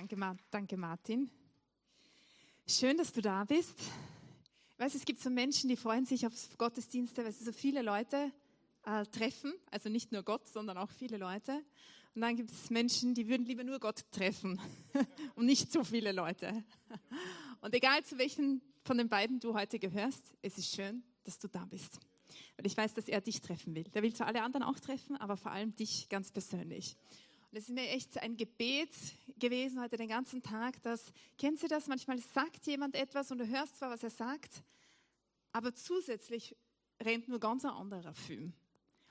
Danke, danke, Martin. Schön, dass du da bist. Ich weiß, es gibt so Menschen, die freuen sich auf Gottesdienste, weil sie so viele Leute äh, treffen. Also nicht nur Gott, sondern auch viele Leute. Und dann gibt es Menschen, die würden lieber nur Gott treffen und nicht so viele Leute. Und egal zu welchen von den beiden du heute gehörst, es ist schön, dass du da bist. Weil ich weiß, dass er dich treffen will. Der will zwar alle anderen auch treffen, aber vor allem dich ganz persönlich. Und es ist mir echt ein Gebet gewesen heute den ganzen Tag, dass, kennen Sie das? Manchmal sagt jemand etwas und du hörst zwar, was er sagt, aber zusätzlich rennt nur ganz ein anderer Film.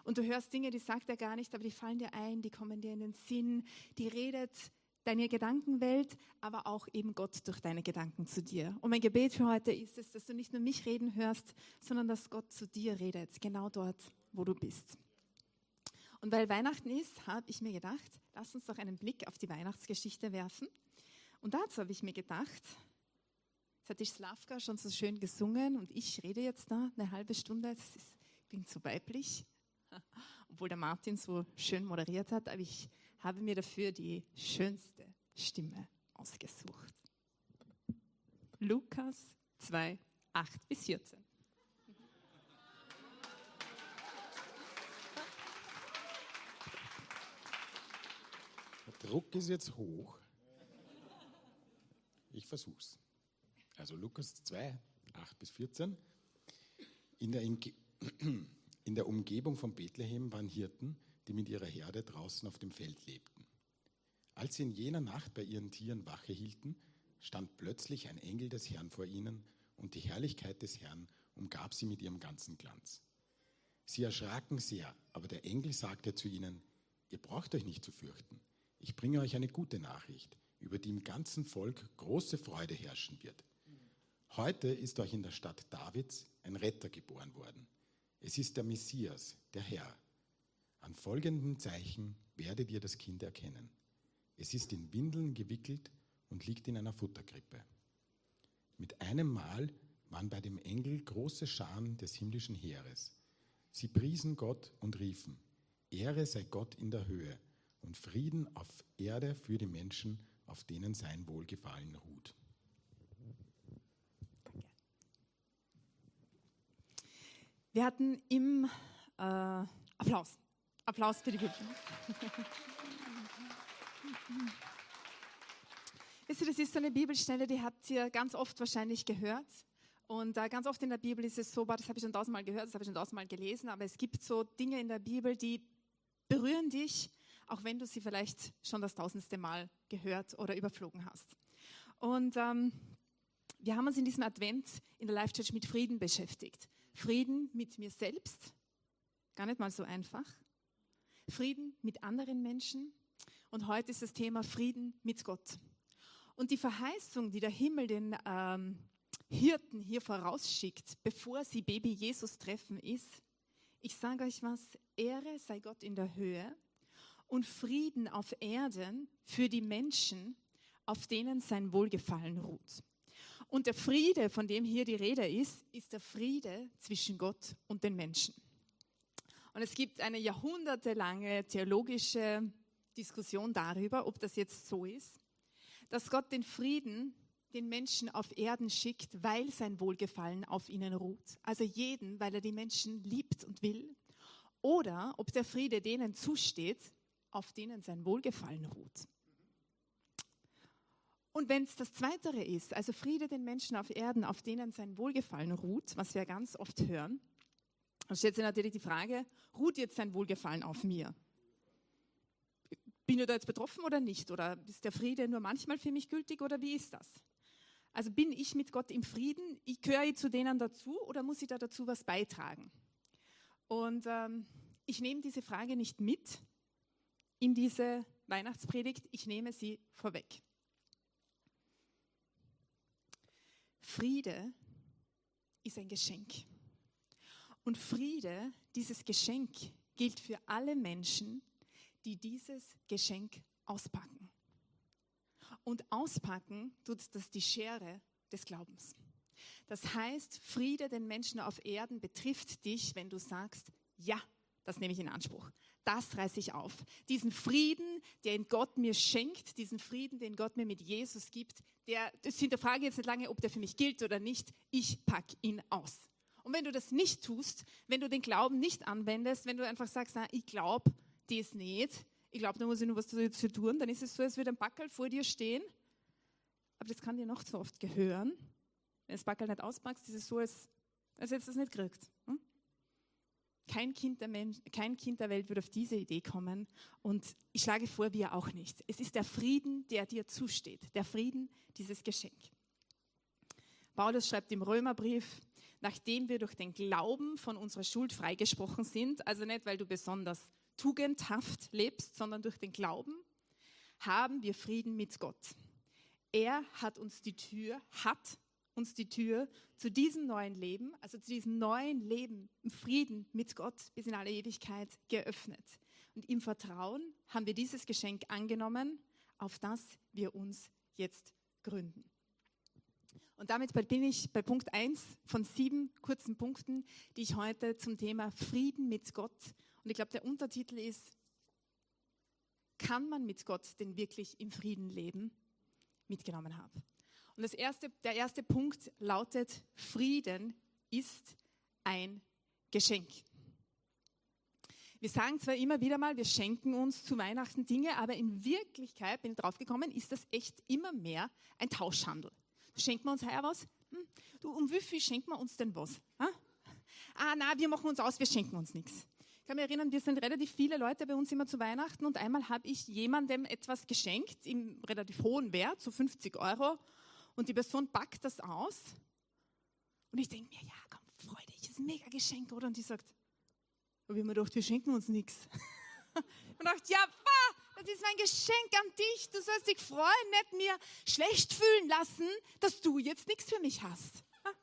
Und du hörst Dinge, die sagt er gar nicht, aber die fallen dir ein, die kommen dir in den Sinn, die redet deine Gedankenwelt, aber auch eben Gott durch deine Gedanken zu dir. Und mein Gebet für heute ist es, dass du nicht nur mich reden hörst, sondern dass Gott zu dir redet, genau dort, wo du bist. Und weil Weihnachten ist, habe ich mir gedacht, lass uns doch einen Blick auf die Weihnachtsgeschichte werfen. Und dazu habe ich mir gedacht, jetzt hat die Slavka schon so schön gesungen und ich rede jetzt da eine halbe Stunde, das ist, klingt so weiblich, obwohl der Martin so schön moderiert hat, aber ich habe mir dafür die schönste Stimme ausgesucht. Lukas 2, 8 bis 14. Druck ist jetzt hoch. Ich versuch's. Also Lukas 2, 8 bis 14. In der, in der Umgebung von Bethlehem waren Hirten, die mit ihrer Herde draußen auf dem Feld lebten. Als sie in jener Nacht bei ihren Tieren Wache hielten, stand plötzlich ein Engel des Herrn vor ihnen und die Herrlichkeit des Herrn umgab sie mit ihrem ganzen Glanz. Sie erschraken sehr, aber der Engel sagte zu ihnen, ihr braucht euch nicht zu fürchten. Ich bringe euch eine gute Nachricht, über die im ganzen Volk große Freude herrschen wird. Heute ist euch in der Stadt Davids ein Retter geboren worden. Es ist der Messias, der Herr. An folgendem Zeichen werdet ihr das Kind erkennen. Es ist in Windeln gewickelt und liegt in einer Futterkrippe. Mit einem Mal waren bei dem Engel große Scharen des himmlischen Heeres. Sie priesen Gott und riefen, Ehre sei Gott in der Höhe und Frieden auf Erde für die Menschen, auf denen sein Wohlgefallen ruht. Wir hatten im äh, Applaus. Applaus für die Bibel. Wisst ihr, das ist so eine Bibelstelle, die habt ihr ganz oft wahrscheinlich gehört. Und äh, ganz oft in der Bibel ist es so, das habe ich schon tausendmal gehört, das habe ich schon tausendmal gelesen, aber es gibt so Dinge in der Bibel, die berühren dich, auch wenn du sie vielleicht schon das tausendste Mal gehört oder überflogen hast. Und ähm, wir haben uns in diesem Advent in der Life Church mit Frieden beschäftigt. Frieden mit mir selbst, gar nicht mal so einfach. Frieden mit anderen Menschen. Und heute ist das Thema Frieden mit Gott. Und die Verheißung, die der Himmel den ähm, Hirten hier vorausschickt, bevor sie Baby Jesus treffen, ist, ich sage euch was, Ehre sei Gott in der Höhe und Frieden auf Erden für die Menschen, auf denen sein Wohlgefallen ruht. Und der Friede, von dem hier die Rede ist, ist der Friede zwischen Gott und den Menschen. Und es gibt eine jahrhundertelange theologische Diskussion darüber, ob das jetzt so ist, dass Gott den Frieden den Menschen auf Erden schickt, weil sein Wohlgefallen auf ihnen ruht. Also jeden, weil er die Menschen liebt und will. Oder ob der Friede denen zusteht, auf denen sein Wohlgefallen ruht. Und wenn es das Zweitere ist, also Friede den Menschen auf Erden, auf denen sein Wohlgefallen ruht, was wir ganz oft hören, dann stellt sich natürlich die Frage, ruht jetzt sein Wohlgefallen auf mir? Bin ich da jetzt betroffen oder nicht? Oder ist der Friede nur manchmal für mich gültig oder wie ist das? Also bin ich mit Gott im Frieden? Ich gehöre ich zu denen dazu oder muss ich da dazu was beitragen? Und ähm, ich nehme diese Frage nicht mit in diese Weihnachtspredigt, ich nehme sie vorweg. Friede ist ein Geschenk. Und Friede, dieses Geschenk, gilt für alle Menschen, die dieses Geschenk auspacken. Und auspacken tut das die Schere des Glaubens. Das heißt, Friede den Menschen auf Erden betrifft dich, wenn du sagst, ja, das nehme ich in Anspruch. Das reiße ich auf. Diesen Frieden, den Gott mir schenkt, diesen Frieden, den Gott mir mit Jesus gibt, der, das hinterfrage jetzt nicht lange, ob der für mich gilt oder nicht. Ich packe ihn aus. Und wenn du das nicht tust, wenn du den Glauben nicht anwendest, wenn du einfach sagst, na, ich glaube das nicht, ich glaube, da muss ich nur was dazu tun, dann ist es so, als würde ein Backel vor dir stehen, aber das kann dir noch zu oft gehören. Wenn du das Backel nicht auspackst, ist es so, als, als hättest du es nicht gekriegt. Hm? Kein kind, der Mensch, kein kind der Welt wird auf diese Idee kommen. Und ich schlage vor, wir auch nicht. Es ist der Frieden, der dir zusteht. Der Frieden, dieses Geschenk. Paulus schreibt im Römerbrief, nachdem wir durch den Glauben von unserer Schuld freigesprochen sind, also nicht, weil du besonders tugendhaft lebst, sondern durch den Glauben, haben wir Frieden mit Gott. Er hat uns die Tür, hat uns die Tür zu diesem neuen Leben, also zu diesem neuen Leben im Frieden mit Gott bis in alle Ewigkeit geöffnet. Und im Vertrauen haben wir dieses Geschenk angenommen, auf das wir uns jetzt gründen. Und damit bin ich bei Punkt 1 von sieben kurzen Punkten, die ich heute zum Thema Frieden mit Gott, und ich glaube, der Untertitel ist, kann man mit Gott denn wirklich im Frieden leben, mitgenommen habe. Und das erste, der erste Punkt lautet, Frieden ist ein Geschenk. Wir sagen zwar immer wieder mal, wir schenken uns zu Weihnachten Dinge, aber in Wirklichkeit, bin ich draufgekommen, ist das echt immer mehr ein Tauschhandel. Schenken wir uns heuer was? Hm, du, um wie viel schenken wir uns denn was? Ah, ah na, wir machen uns aus, wir schenken uns nichts. Ich kann mich erinnern, wir sind relativ viele Leute bei uns immer zu Weihnachten und einmal habe ich jemandem etwas geschenkt im relativ hohen Wert, so 50 Euro und die Person packt das aus und ich denke mir, ja, komm, freu dich, ist ein mega Geschenk, oder? Und die sagt, aber wir haben gedacht, wir schenken uns nichts. Und dachte, ja, das ist mein Geschenk an dich. Du sollst dich freuen, nicht mir schlecht fühlen lassen, dass du jetzt nichts für mich hast.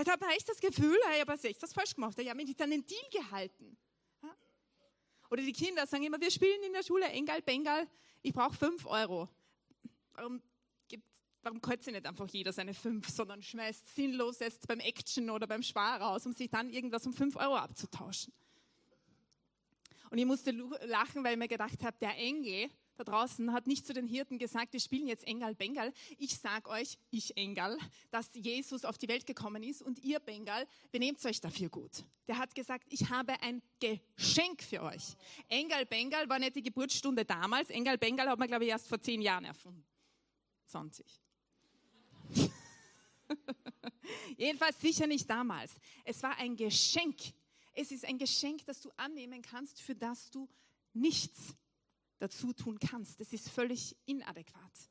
Ich habe echt das Gefühl, ich habe echt das falsch gemacht. Ich habe mich an den Deal gehalten. Oder die Kinder sagen immer, wir spielen in der Schule Engal, Bengal, ich brauche fünf Euro. Warum kotzt nicht einfach jeder seine fünf, sondern schmeißt sinnlos jetzt beim Action oder beim Spar raus, um sich dann irgendwas um fünf Euro abzutauschen? Und ich musste lachen, weil ich mir gedacht habe, der Engel da draußen hat nicht zu den Hirten gesagt, wir spielen jetzt Engal Bengal. Ich sag euch, ich Engal, dass Jesus auf die Welt gekommen ist und ihr Bengal, benehmt euch dafür gut. Der hat gesagt, ich habe ein Geschenk für euch. Engal Bengal war nicht die Geburtsstunde damals. Engal Bengal hat man, glaube ich, erst vor zehn Jahren erfunden. 20. Jedenfalls sicher nicht damals. Es war ein Geschenk. Es ist ein Geschenk, das du annehmen kannst, für das du nichts dazu tun kannst. Das ist völlig inadäquat.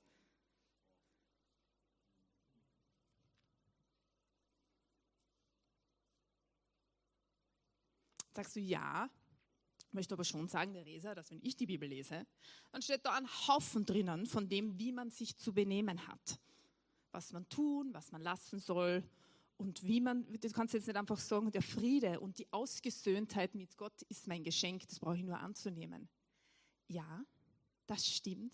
Sagst du ja, möchte aber schon sagen, Theresa, dass wenn ich die Bibel lese, dann steht da ein Haufen drinnen von dem, wie man sich zu benehmen hat was man tun, was man lassen soll und wie man, du kannst jetzt nicht einfach sagen, der Friede und die Ausgesöhntheit mit Gott ist mein Geschenk, das brauche ich nur anzunehmen. Ja, das stimmt.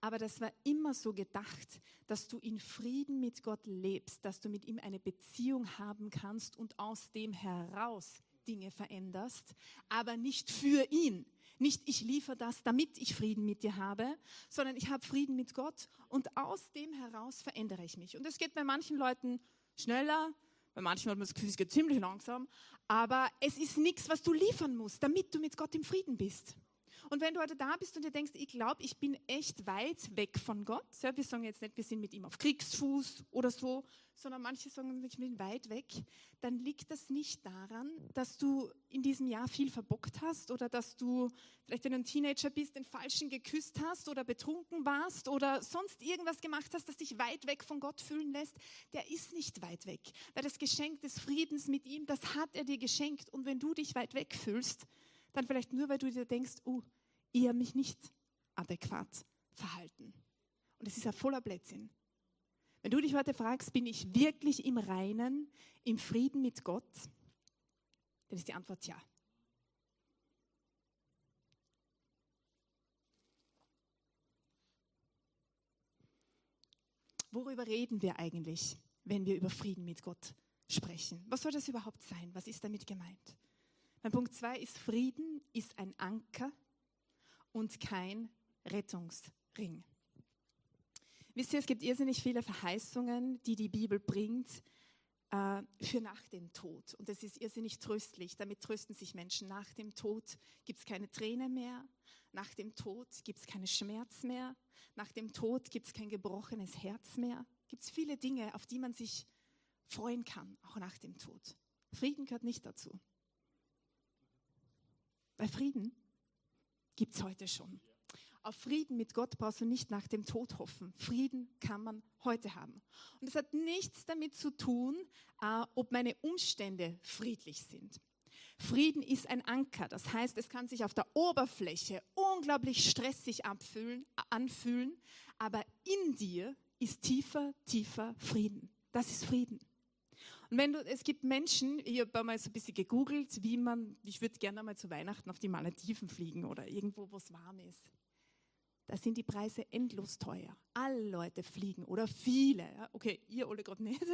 Aber das war immer so gedacht, dass du in Frieden mit Gott lebst, dass du mit ihm eine Beziehung haben kannst und aus dem heraus Dinge veränderst, aber nicht für ihn. Nicht ich liefere das, damit ich Frieden mit dir habe, sondern ich habe Frieden mit Gott und aus dem heraus verändere ich mich. Und es geht bei manchen Leuten schneller, bei manchen hat man das Gefühl, es geht ziemlich langsam, aber es ist nichts, was du liefern musst, damit du mit Gott im Frieden bist. Und wenn du heute da bist und dir denkst, ich glaube, ich bin echt weit weg von Gott, ja, wir sagen jetzt nicht, wir sind mit ihm auf Kriegsfuß oder so, sondern manche sagen, ich bin weit weg, dann liegt das nicht daran, dass du in diesem Jahr viel verbockt hast oder dass du vielleicht, wenn du ein Teenager bist, den Falschen geküsst hast oder betrunken warst oder sonst irgendwas gemacht hast, das dich weit weg von Gott fühlen lässt. Der ist nicht weit weg, weil das Geschenk des Friedens mit ihm, das hat er dir geschenkt. Und wenn du dich weit weg fühlst, dann vielleicht nur, weil du dir denkst, oh, ich habe mich nicht adäquat verhalten. Und es ist ein voller Blödsinn. Wenn du dich heute fragst, bin ich wirklich im Reinen, im Frieden mit Gott, dann ist die Antwort ja. Worüber reden wir eigentlich, wenn wir über Frieden mit Gott sprechen? Was soll das überhaupt sein? Was ist damit gemeint? Mein Punkt zwei ist, Frieden ist ein Anker und kein Rettungsring. Wisst ihr, es gibt irrsinnig viele Verheißungen, die die Bibel bringt äh, für nach dem Tod. Und das ist irrsinnig tröstlich. Damit trösten sich Menschen. Nach dem Tod gibt es keine Träne mehr. Nach dem Tod gibt es keinen Schmerz mehr. Nach dem Tod gibt es kein gebrochenes Herz mehr. Gibt es viele Dinge, auf die man sich freuen kann, auch nach dem Tod. Frieden gehört nicht dazu. Bei Frieden gibt es heute schon. Auf Frieden mit Gott brauchst du nicht nach dem Tod hoffen. Frieden kann man heute haben. Und es hat nichts damit zu tun, äh, ob meine Umstände friedlich sind. Frieden ist ein Anker. Das heißt, es kann sich auf der Oberfläche unglaublich stressig anfühlen, aber in dir ist tiefer, tiefer Frieden. Das ist Frieden. Und wenn du, es gibt Menschen, ich habe mal so ein bisschen gegoogelt, wie man, ich würde gerne mal zu Weihnachten auf die Malediven fliegen oder irgendwo, wo es warm ist. Da sind die Preise endlos teuer. Alle Leute fliegen oder viele. Okay, ihr alle gerade nicht.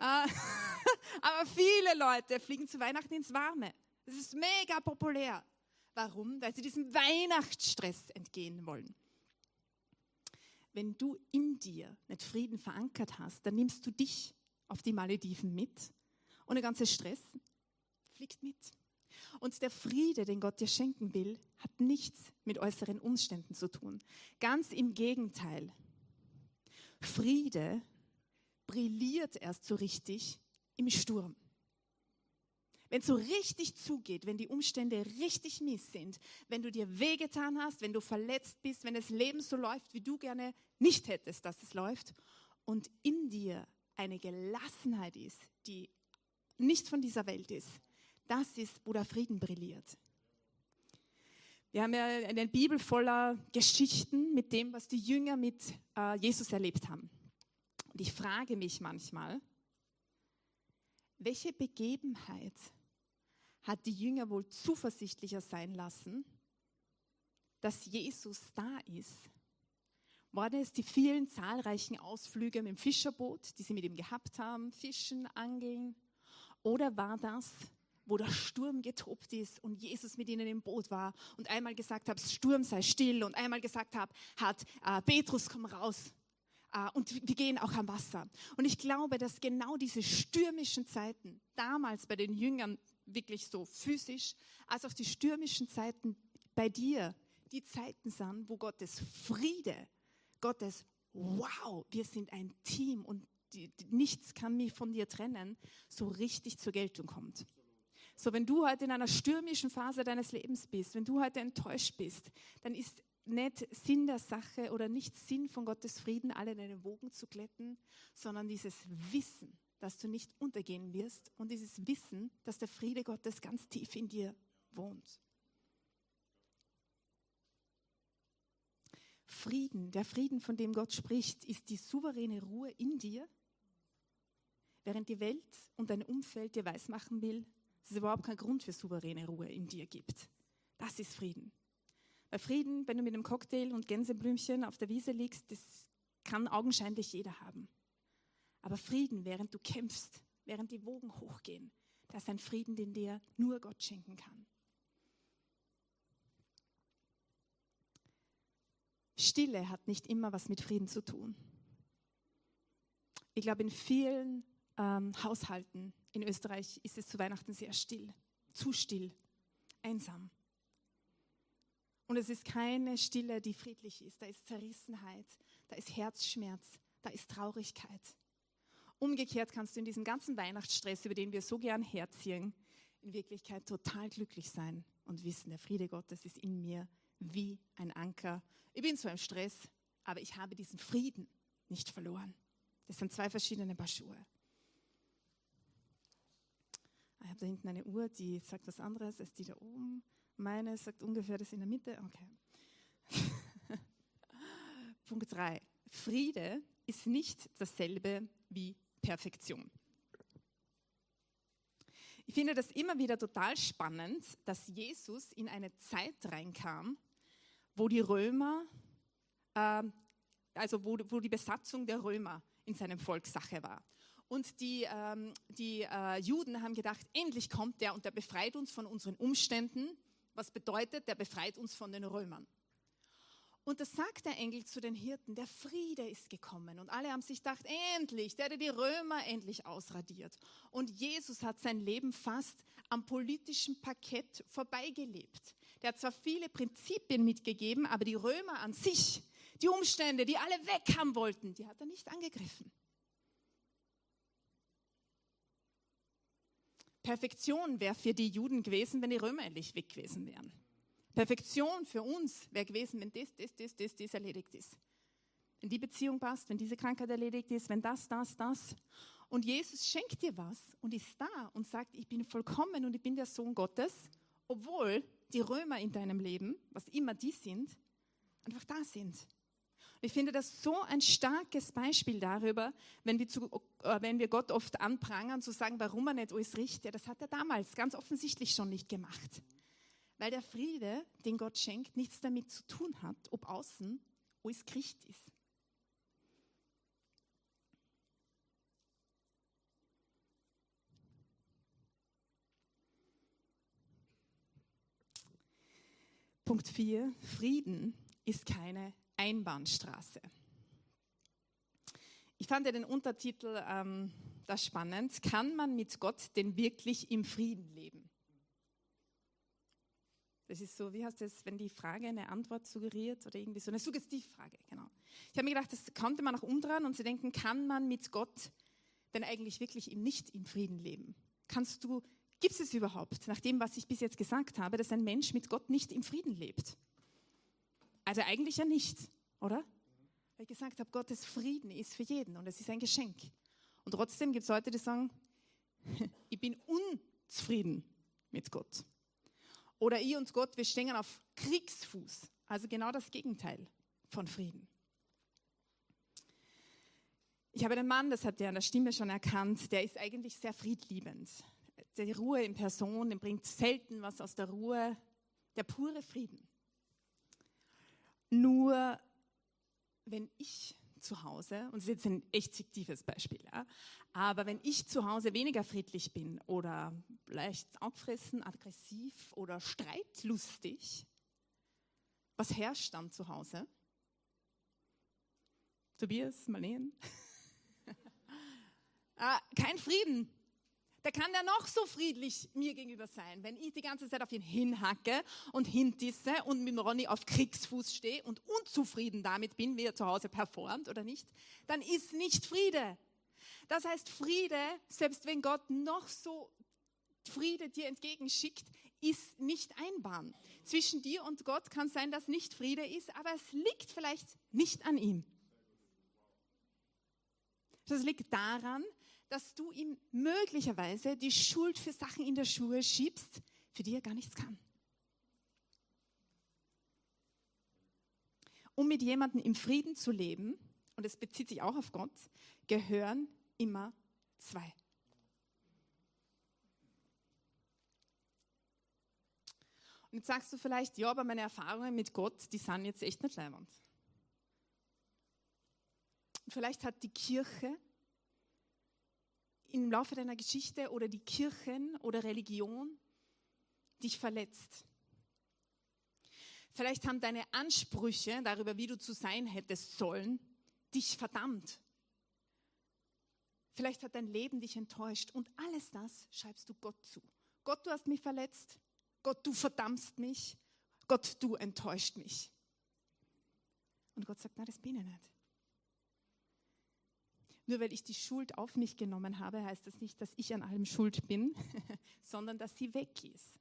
Ah, aber viele Leute fliegen zu Weihnachten ins Warme. Das ist mega populär. Warum? Weil sie diesem Weihnachtsstress entgehen wollen. Wenn du in dir nicht Frieden verankert hast, dann nimmst du dich auf die Malediven mit und der ganze Stress fliegt mit. Und der Friede, den Gott dir schenken will, hat nichts mit äußeren Umständen zu tun. Ganz im Gegenteil. Friede brilliert erst so richtig im Sturm. Wenn es so richtig zugeht, wenn die Umstände richtig mies sind, wenn du dir wehgetan hast, wenn du verletzt bist, wenn das Leben so läuft, wie du gerne nicht hättest, dass es läuft, und in dir eine Gelassenheit ist, die nicht von dieser Welt ist, das ist, wo der Frieden brilliert. Wir haben ja eine Bibel voller Geschichten mit dem, was die Jünger mit äh, Jesus erlebt haben. Und ich frage mich manchmal, welche Begebenheit hat die Jünger wohl zuversichtlicher sein lassen, dass Jesus da ist? Waren es die vielen zahlreichen Ausflüge mit dem Fischerboot, die sie mit ihm gehabt haben, Fischen, Angeln? Oder war das wo der Sturm getobt ist und Jesus mit ihnen im Boot war und einmal gesagt hat, Sturm sei still und einmal gesagt hat, hat äh, Petrus komm raus äh, und wir gehen auch am Wasser. Und ich glaube, dass genau diese stürmischen Zeiten damals bei den Jüngern wirklich so physisch, als auch die stürmischen Zeiten bei dir, die Zeiten sind, wo Gottes Friede, Gottes Wow, wir sind ein Team und die, nichts kann mich von dir trennen, so richtig zur Geltung kommt. So, wenn du heute in einer stürmischen Phase deines Lebens bist, wenn du heute enttäuscht bist, dann ist nicht Sinn der Sache oder nicht Sinn von Gottes Frieden, alle in einen Wogen zu glätten, sondern dieses Wissen, dass du nicht untergehen wirst und dieses Wissen, dass der Friede Gottes ganz tief in dir wohnt. Frieden, der Frieden, von dem Gott spricht, ist die souveräne Ruhe in dir, während die Welt und dein Umfeld dir weismachen will, dass es überhaupt keinen Grund für souveräne Ruhe in dir gibt. Das ist Frieden. Weil Frieden, wenn du mit einem Cocktail und Gänseblümchen auf der Wiese liegst, das kann augenscheinlich jeder haben. Aber Frieden, während du kämpfst, während die Wogen hochgehen, das ist ein Frieden, den dir nur Gott schenken kann. Stille hat nicht immer was mit Frieden zu tun. Ich glaube, in vielen ähm, Haushalten in Österreich ist es zu Weihnachten sehr still, zu still, einsam. Und es ist keine Stille, die friedlich ist. Da ist Zerrissenheit, da ist Herzschmerz, da ist Traurigkeit. Umgekehrt kannst du in diesem ganzen Weihnachtsstress, über den wir so gern herziehen, in Wirklichkeit total glücklich sein und wissen, der Friede Gottes ist in mir wie ein Anker. Ich bin zwar im Stress, aber ich habe diesen Frieden nicht verloren. Das sind zwei verschiedene Paar Schuhe. Ich habe da hinten eine Uhr, die sagt was anderes als die da oben. Meine sagt ungefähr das in der Mitte. Okay. Punkt 3. Friede ist nicht dasselbe wie Perfektion. Ich finde das immer wieder total spannend, dass Jesus in eine Zeit reinkam, wo die Römer, äh, also wo, wo die Besatzung der Römer in seinem Volk Sache war. Und die, ähm, die äh, Juden haben gedacht, endlich kommt der und der befreit uns von unseren Umständen. Was bedeutet, der befreit uns von den Römern. Und das sagt der Engel zu den Hirten, der Friede ist gekommen. Und alle haben sich gedacht, endlich, der, der die Römer endlich ausradiert. Und Jesus hat sein Leben fast am politischen Parkett vorbeigelebt. Der hat zwar viele Prinzipien mitgegeben, aber die Römer an sich, die Umstände, die alle weg haben wollten, die hat er nicht angegriffen. Perfektion wäre für die Juden gewesen, wenn die Römer endlich weg gewesen wären. Perfektion für uns wäre gewesen, wenn das, das, das, das, das erledigt ist. Wenn die Beziehung passt, wenn diese Krankheit erledigt ist, wenn das, das, das. Und Jesus schenkt dir was und ist da und sagt, ich bin vollkommen und ich bin der Sohn Gottes, obwohl die Römer in deinem Leben, was immer die sind, einfach da sind. Ich finde das so ein starkes Beispiel darüber, wenn wir, zu, äh, wenn wir Gott oft anprangern, zu sagen, warum er nicht alles richtet. Das hat er damals ganz offensichtlich schon nicht gemacht. Weil der Friede, den Gott schenkt, nichts damit zu tun hat, ob außen alles Christ ist. Punkt 4. Frieden ist keine Einbahnstraße. Ich fand ja den Untertitel ähm, das spannend. Kann man mit Gott denn wirklich im Frieden leben? Das ist so, wie heißt das, wenn die Frage eine Antwort suggeriert oder irgendwie so eine Suggestivfrage, genau. Ich habe mir gedacht, das konnte man auch umdrehen und zu denken, kann man mit Gott denn eigentlich wirklich nicht im Frieden leben? Kannst du, gibt es überhaupt, nach dem, was ich bis jetzt gesagt habe, dass ein Mensch mit Gott nicht im Frieden lebt? Also eigentlich ja nicht, oder? Weil ich gesagt habe, Gottes Frieden ist für jeden und es ist ein Geschenk. Und trotzdem gibt es Leute, die sagen, ich bin unzufrieden mit Gott. Oder ich und Gott, wir stehen auf Kriegsfuß. Also genau das Gegenteil von Frieden. Ich habe einen Mann, das hat er an der Stimme schon erkannt, der ist eigentlich sehr friedliebend. Die Ruhe in Person, dem bringt selten was aus der Ruhe, der pure Frieden. Nur wenn ich zu Hause, und das ist jetzt ein echt fiktives Beispiel, ja, aber wenn ich zu Hause weniger friedlich bin oder leicht auffressen, aggressiv oder streitlustig, was herrscht dann zu Hause? Tobias, Marlene? ah, kein Frieden. Da kann der noch so friedlich mir gegenüber sein. Wenn ich die ganze Zeit auf ihn hinhacke und hintisse und mit Ronny auf Kriegsfuß stehe und unzufrieden damit bin, wie er zu Hause performt oder nicht, dann ist nicht Friede. Das heißt, Friede, selbst wenn Gott noch so Friede dir entgegenschickt, ist nicht einbahn. Zwischen dir und Gott kann sein, dass nicht Friede ist, aber es liegt vielleicht nicht an ihm. Das liegt daran, dass du ihm möglicherweise die Schuld für Sachen in der Schuhe schiebst, für die er gar nichts kann. Um mit jemandem im Frieden zu leben, und es bezieht sich auch auf Gott, gehören immer zwei. Und jetzt sagst du vielleicht, ja, aber meine Erfahrungen mit Gott, die sind jetzt echt nicht leibend. Vielleicht hat die Kirche im Laufe deiner Geschichte oder die Kirchen oder Religion dich verletzt. Vielleicht haben deine Ansprüche darüber, wie du zu sein hättest sollen, dich verdammt. Vielleicht hat dein Leben dich enttäuscht und alles das schreibst du Gott zu. Gott, du hast mich verletzt. Gott, du verdammst mich. Gott, du enttäuscht mich. Und Gott sagt, na, das bin ich nicht. Nur weil ich die Schuld auf mich genommen habe, heißt das nicht, dass ich an allem schuld bin, sondern dass sie weg ist.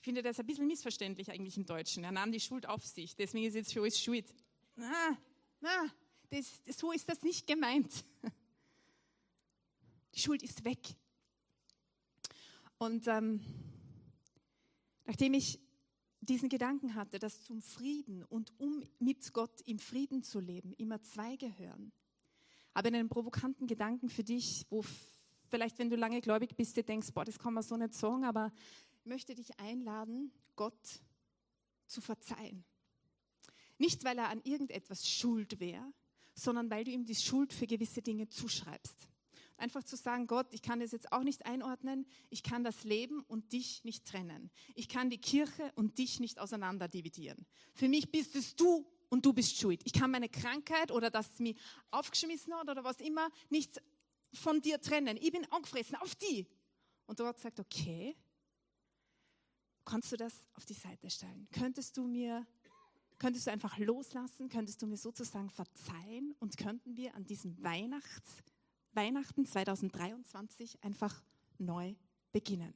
Ich finde das ein bisschen missverständlich eigentlich im Deutschen. Er nahm die Schuld auf sich, deswegen ist jetzt für uns schuld. Na, na, das, so ist das nicht gemeint. Die Schuld ist weg. Und ähm, nachdem ich diesen Gedanken hatte, dass zum Frieden und um mit Gott im Frieden zu leben immer zwei gehören, ich einen provokanten Gedanken für dich, wo vielleicht, wenn du lange gläubig bist, du denkst, boah, das kann man so nicht sagen, aber ich möchte dich einladen, Gott zu verzeihen. Nicht, weil er an irgendetwas schuld wäre, sondern weil du ihm die Schuld für gewisse Dinge zuschreibst. Einfach zu sagen, Gott, ich kann das jetzt auch nicht einordnen, ich kann das Leben und dich nicht trennen. Ich kann die Kirche und dich nicht auseinander dividieren. Für mich bist es du und du bist schuld. Ich kann meine Krankheit oder dass es mich aufgeschmissen hat oder was immer nicht von dir trennen. Ich bin angefressen auf die. Und Gott sagt, okay, kannst du das auf die Seite stellen? Könntest du mir, könntest du einfach loslassen? Könntest du mir sozusagen verzeihen? Und könnten wir an diesem Weihnachts, Weihnachten 2023 einfach neu beginnen?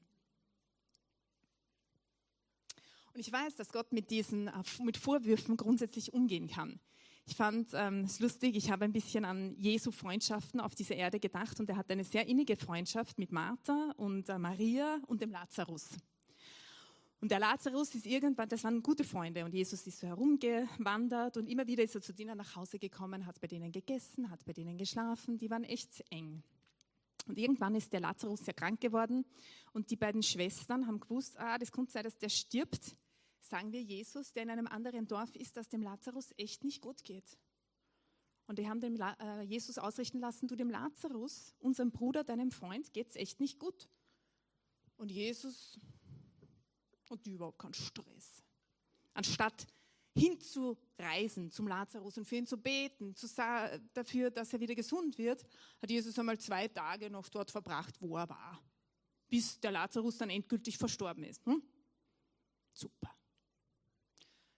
Und ich weiß, dass Gott mit diesen äh, mit Vorwürfen grundsätzlich umgehen kann. Ich fand ähm, es lustig, ich habe ein bisschen an Jesu Freundschaften auf dieser Erde gedacht und er hat eine sehr innige Freundschaft mit Martha und äh, Maria und dem Lazarus. Und der Lazarus ist irgendwann, das waren gute Freunde und Jesus ist so herumgewandert und immer wieder ist er zu denen nach Hause gekommen, hat bei denen gegessen, hat bei denen geschlafen, die waren echt eng. Und irgendwann ist der Lazarus sehr krank geworden und die beiden Schwestern haben gewusst, ah, das könnte sein, dass der stirbt. Sagen wir Jesus, der in einem anderen Dorf ist, dass dem Lazarus echt nicht gut geht. Und die haben dem La äh, Jesus ausrichten lassen, du dem Lazarus, unserem Bruder, deinem Freund, geht es echt nicht gut. Und Jesus und die überhaupt keinen Stress. Anstatt hinzureisen zum Lazarus und für ihn zu beten, zu dafür, dass er wieder gesund wird, hat Jesus einmal zwei Tage noch dort verbracht, wo er war, bis der Lazarus dann endgültig verstorben ist. Hm? Super.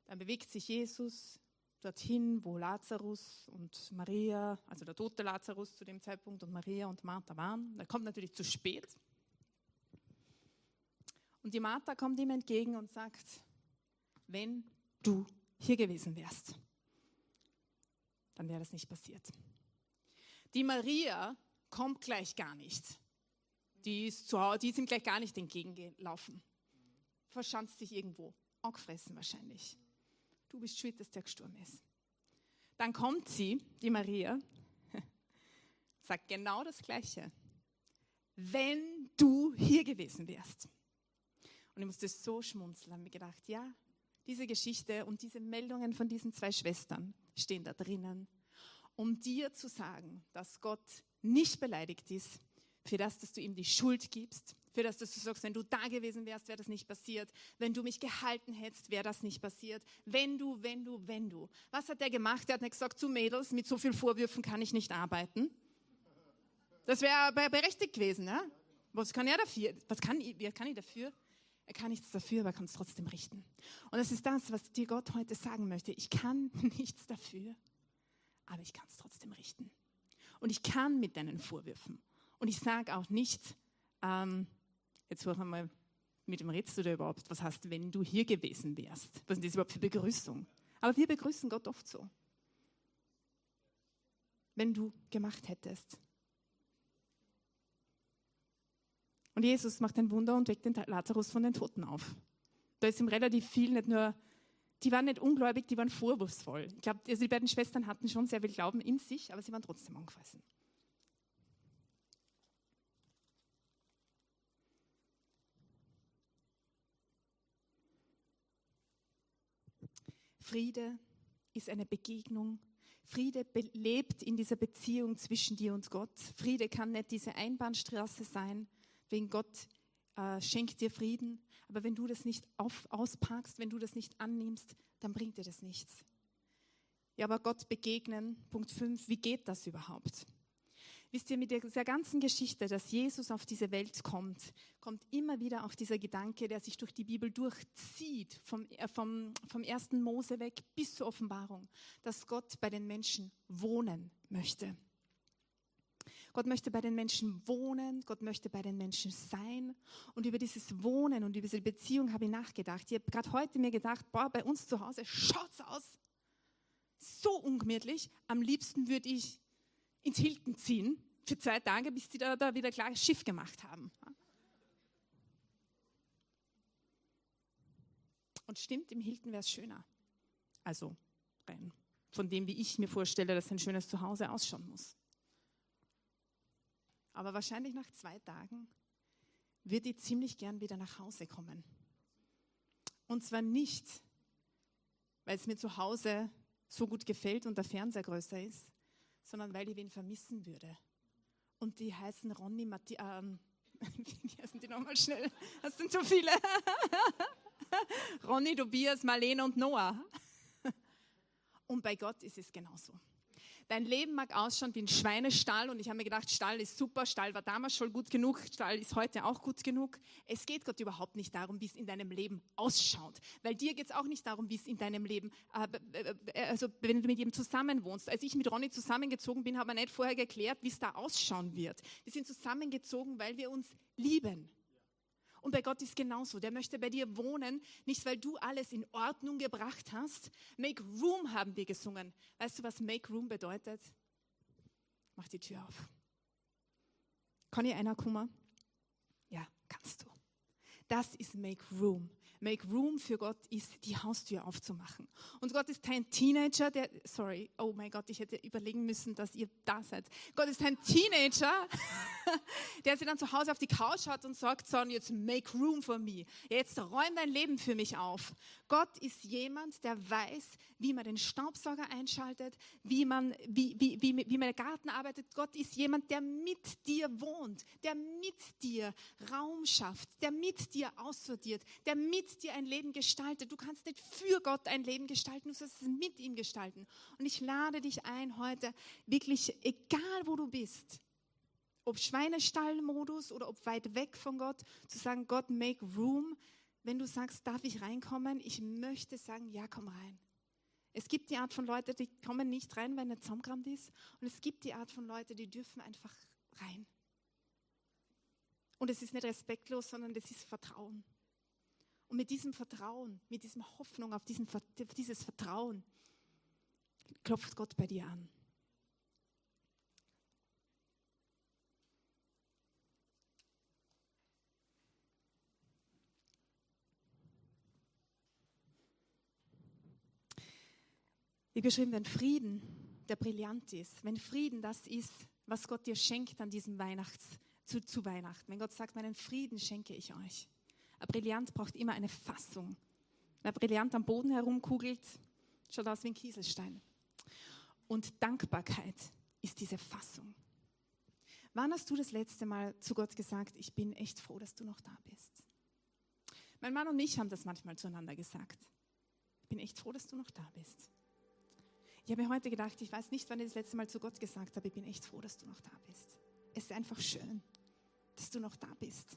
Dann bewegt sich Jesus dorthin, wo Lazarus und Maria, also der tote Lazarus zu dem Zeitpunkt und Maria und Martha waren. Er kommt natürlich zu spät, und die Martha kommt ihm entgegen und sagt, wenn du hier gewesen wärst, dann wäre das nicht passiert. Die Maria kommt gleich gar nicht. Die ist, zu Hause, die ist ihm gleich gar nicht entgegengelaufen. Verschanzt sich irgendwo, angefressen wahrscheinlich. Du bist schuld, dass der gestorben ist. Dann kommt sie, die Maria, sagt genau das Gleiche. Wenn du hier gewesen wärst. Und ich musste so schmunzeln, habe mir gedacht, ja, diese Geschichte und diese Meldungen von diesen zwei Schwestern stehen da drinnen, um dir zu sagen, dass Gott nicht beleidigt ist für das, dass du ihm die Schuld gibst, für das, dass du sagst, wenn du da gewesen wärst, wäre das nicht passiert. Wenn du mich gehalten hättest, wäre das nicht passiert. Wenn du, wenn du, wenn du. Was hat der gemacht? Er hat nicht gesagt, zu Mädels, mit so vielen Vorwürfen kann ich nicht arbeiten. Das wäre berechtigt gewesen. Ne? Was kann er dafür? Was kann, was kann ich dafür? Er kann nichts dafür, aber er kann es trotzdem richten. Und das ist das, was dir Gott heute sagen möchte. Ich kann nichts dafür, aber ich kann es trotzdem richten. Und ich kann mit deinen Vorwürfen. Und ich sage auch nicht, ähm, jetzt hören wir mal, mit dem redest du da überhaupt? Was heißt, wenn du hier gewesen wärst? Was ist das überhaupt für Begrüßung? Aber wir begrüßen Gott oft so. Wenn du gemacht hättest. Und Jesus macht ein Wunder und weckt den Lazarus von den Toten auf. Da ist ihm relativ viel, nicht nur, die waren nicht ungläubig, die waren vorwurfsvoll. Ich glaube, also die beiden Schwestern hatten schon sehr viel Glauben in sich, aber sie waren trotzdem angefressen. Friede ist eine Begegnung. Friede lebt in dieser Beziehung zwischen dir und Gott. Friede kann nicht diese Einbahnstraße sein, wegen Gott äh, schenkt dir Frieden. Aber wenn du das nicht auf, auspackst, wenn du das nicht annimmst, dann bringt dir das nichts. Ja, aber Gott begegnen, Punkt 5, wie geht das überhaupt? Wisst ihr, mit dieser ganzen Geschichte, dass Jesus auf diese Welt kommt, kommt immer wieder auch dieser Gedanke, der sich durch die Bibel durchzieht, vom, äh, vom, vom ersten Mose weg bis zur Offenbarung, dass Gott bei den Menschen wohnen möchte. Gott möchte bei den Menschen wohnen, Gott möchte bei den Menschen sein. Und über dieses Wohnen und über diese Beziehung habe ich nachgedacht. Ich habe gerade heute mir gedacht, boah, bei uns zu Hause schaut's aus. So ungemütlich. Am liebsten würde ich ins Hilton ziehen für zwei Tage, bis die da, da wieder gleich Schiff gemacht haben. Und stimmt, im Hilton wäre es schöner. Also rein von dem, wie ich mir vorstelle, dass ein schönes Zuhause ausschauen muss. Aber wahrscheinlich nach zwei Tagen wird die ziemlich gern wieder nach Hause kommen. Und zwar nicht, weil es mir zu Hause so gut gefällt und der Fernseher größer ist, sondern weil ich wen vermissen würde. Und die heißen Ronny, Matti, ähm, wie heißen die nochmal schnell? Das sind so viele. Ronny, Tobias, Marlene und Noah. Und bei Gott ist es genauso. Dein Leben mag ausschauen wie ein Schweinestall und ich habe mir gedacht, Stall ist super, Stall war damals schon gut genug, Stall ist heute auch gut genug. Es geht Gott überhaupt nicht darum, wie es in deinem Leben ausschaut, weil dir geht es auch nicht darum, wie es in deinem Leben, äh, also wenn du mit ihm zusammen wohnst. Als ich mit Ronny zusammengezogen bin, habe ich nicht vorher geklärt, wie es da ausschauen wird. Wir sind zusammengezogen, weil wir uns lieben. Und bei Gott ist genauso. Der möchte bei dir wohnen, nicht weil du alles in Ordnung gebracht hast. Make room haben wir gesungen. Weißt du, was make room bedeutet? Mach die Tür auf. Kann ich einer kommen? Ja, kannst du. Das ist make room. Make room für Gott ist, die Haustür aufzumachen. Und Gott ist kein Teenager, der, sorry, oh mein Gott, ich hätte überlegen müssen, dass ihr da seid. Gott ist kein Teenager, der sich dann zu Hause auf die Couch hat und sagt, so, jetzt make room for me. Jetzt räum dein Leben für mich auf. Gott ist jemand, der weiß, wie man den Staubsauger einschaltet, wie man, wie, wie, wie, wie man im Garten arbeitet. Gott ist jemand, der mit dir wohnt, der mit dir Raum schafft, der mit dir aussortiert, der mit dir ein Leben gestaltet. Du kannst nicht für Gott ein Leben gestalten, du sollst es mit ihm gestalten. Und ich lade dich ein heute, wirklich, egal wo du bist, ob Schweinestallmodus oder ob weit weg von Gott, zu sagen, Gott, make room. Wenn du sagst, darf ich reinkommen? Ich möchte sagen, ja, komm rein. Es gibt die Art von Leuten, die kommen nicht rein, wenn er zusammengerammt ist. Und es gibt die Art von Leuten, die dürfen einfach rein. Und es ist nicht respektlos, sondern es ist Vertrauen. Und mit diesem Vertrauen, mit diesem Hoffnung auf, diesen, auf dieses Vertrauen klopft Gott bei dir an. Wie beschrieben, wenn Frieden der brillant ist, wenn Frieden das ist, was Gott dir schenkt an diesem Weihnachts, zu, zu Weihnachten. Wenn Gott sagt, meinen Frieden schenke ich euch. Ein Brillant braucht immer eine Fassung. Ein Brillant am Boden herumkugelt, schaut aus wie ein Kieselstein. Und Dankbarkeit ist diese Fassung. Wann hast du das letzte Mal zu Gott gesagt, ich bin echt froh, dass du noch da bist? Mein Mann und ich haben das manchmal zueinander gesagt. Ich bin echt froh, dass du noch da bist. Ich habe mir heute gedacht, ich weiß nicht, wann ich das letzte Mal zu Gott gesagt habe, ich bin echt froh, dass du noch da bist. Es ist einfach schön, dass du noch da bist.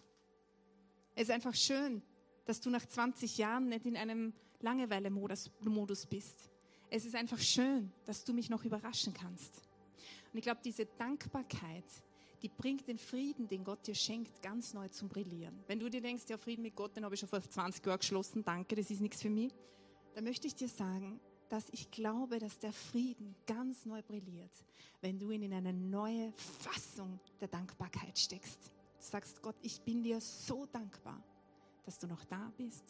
Es ist einfach schön, dass du nach 20 Jahren nicht in einem Langeweile-Modus bist. Es ist einfach schön, dass du mich noch überraschen kannst. Und ich glaube, diese Dankbarkeit, die bringt den Frieden, den Gott dir schenkt, ganz neu zum Brillieren. Wenn du dir denkst, ja, Frieden mit Gott, den habe ich schon vor 20 Jahren geschlossen, danke, das ist nichts für mich, dann möchte ich dir sagen, dass ich glaube, dass der Frieden ganz neu brilliert, wenn du ihn in eine neue Fassung der Dankbarkeit steckst. Du sagst, Gott, ich bin dir so dankbar, dass du noch da bist,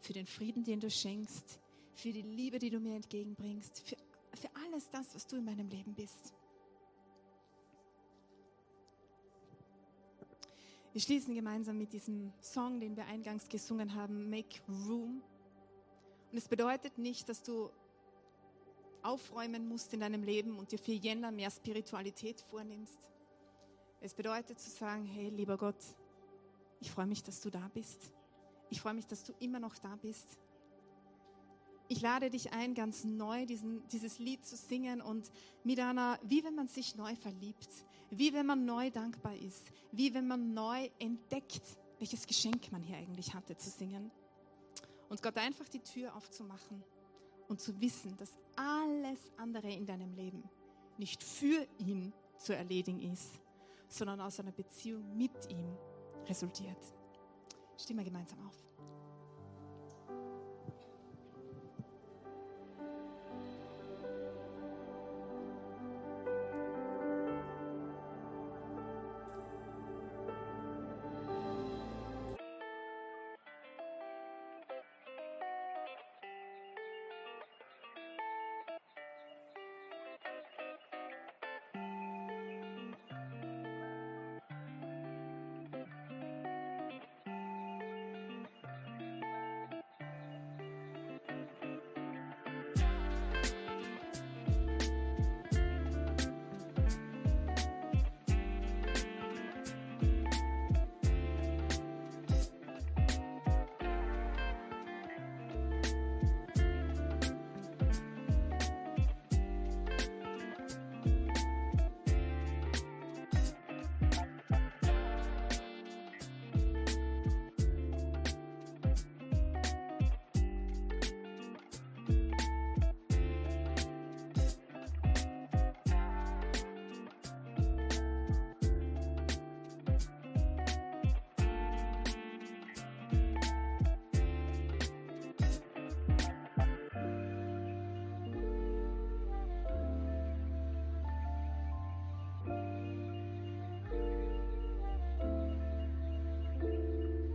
für den Frieden, den du schenkst, für die Liebe, die du mir entgegenbringst, für, für alles das, was du in meinem Leben bist. Wir schließen gemeinsam mit diesem Song, den wir eingangs gesungen haben, Make Room. Und es bedeutet nicht, dass du aufräumen musst in deinem Leben und dir für Jänner mehr Spiritualität vornimmst. Es bedeutet zu sagen, hey, lieber Gott, ich freue mich, dass du da bist. Ich freue mich, dass du immer noch da bist. Ich lade dich ein, ganz neu diesen, dieses Lied zu singen und mit einer, wie wenn man sich neu verliebt, wie wenn man neu dankbar ist, wie wenn man neu entdeckt, welches Geschenk man hier eigentlich hatte zu singen. Und Gott einfach die Tür aufzumachen und zu wissen, dass alles andere in deinem Leben nicht für ihn zu erledigen ist, sondern aus einer Beziehung mit ihm resultiert. Stehen wir gemeinsam auf.